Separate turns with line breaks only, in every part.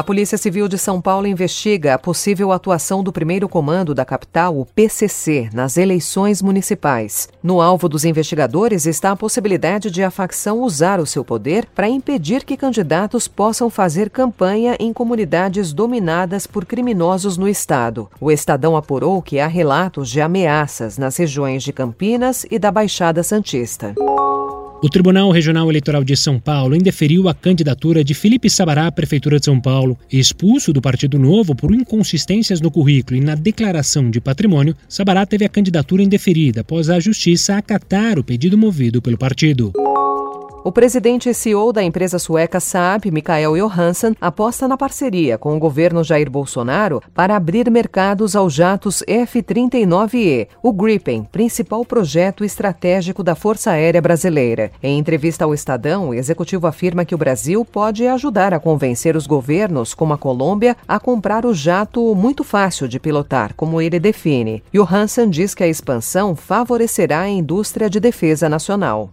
A Polícia Civil de São Paulo investiga a possível atuação do primeiro comando da capital, o PCC, nas eleições municipais. No alvo dos investigadores está a possibilidade de a facção usar o seu poder para impedir que candidatos possam fazer campanha em comunidades dominadas por criminosos no estado. O Estadão apurou que há relatos de ameaças nas regiões de Campinas e da Baixada Santista.
O Tribunal Regional Eleitoral de São Paulo indeferiu a candidatura de Felipe Sabará à Prefeitura de São Paulo. Expulso do Partido Novo por inconsistências no currículo e na declaração de patrimônio, Sabará teve a candidatura indeferida após a Justiça acatar o pedido movido pelo partido.
O presidente e CEO da empresa sueca Saab, Mikael Johansson, aposta na parceria com o governo Jair Bolsonaro para abrir mercados aos jatos F-39E, o Gripen, principal projeto estratégico da Força Aérea Brasileira. Em entrevista ao Estadão, o executivo afirma que o Brasil pode ajudar a convencer os governos, como a Colômbia, a comprar o jato muito fácil de pilotar, como ele define. Johansson diz que a expansão favorecerá a indústria de defesa nacional.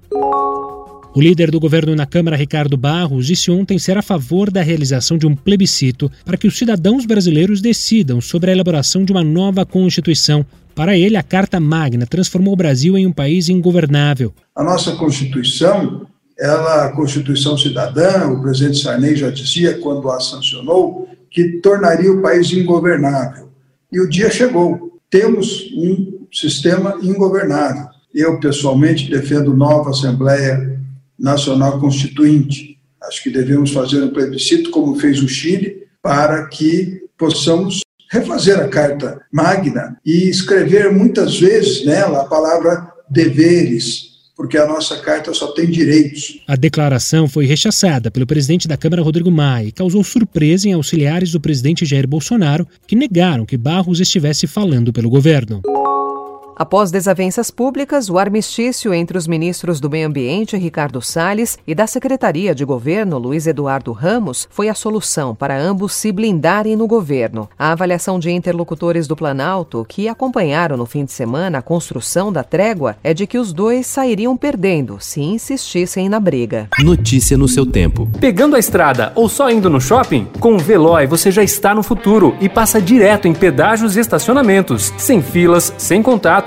O líder do governo na Câmara, Ricardo Barros, disse ontem ser a favor da realização de um plebiscito para que os cidadãos brasileiros decidam sobre a elaboração de uma nova Constituição. Para ele, a Carta Magna transformou o Brasil em um país ingovernável.
A nossa Constituição, ela, a Constituição Cidadã, o presidente Sarney já dizia quando a sancionou, que tornaria o país ingovernável. E o dia chegou. Temos um sistema ingovernável. Eu, pessoalmente, defendo nova Assembleia nacional constituinte. Acho que devemos fazer um plebiscito, como fez o Chile, para que possamos refazer a Carta Magna e escrever muitas vezes nela a palavra deveres, porque a nossa carta só tem direitos.
A declaração foi rechaçada pelo presidente da Câmara, Rodrigo Maia, e causou surpresa em auxiliares do presidente Jair Bolsonaro, que negaram que Barros estivesse falando pelo governo.
Após desavenças públicas, o armistício entre os ministros do Meio Ambiente, Ricardo Salles, e da Secretaria de Governo, Luiz Eduardo Ramos, foi a solução para ambos se blindarem no governo. A avaliação de interlocutores do Planalto, que acompanharam no fim de semana a construção da trégua, é de que os dois sairiam perdendo se insistissem na briga.
Notícia no seu tempo.
Pegando a estrada ou só indo no shopping? Com o Veloy você já está no futuro e passa direto em pedágios e estacionamentos, sem filas, sem contato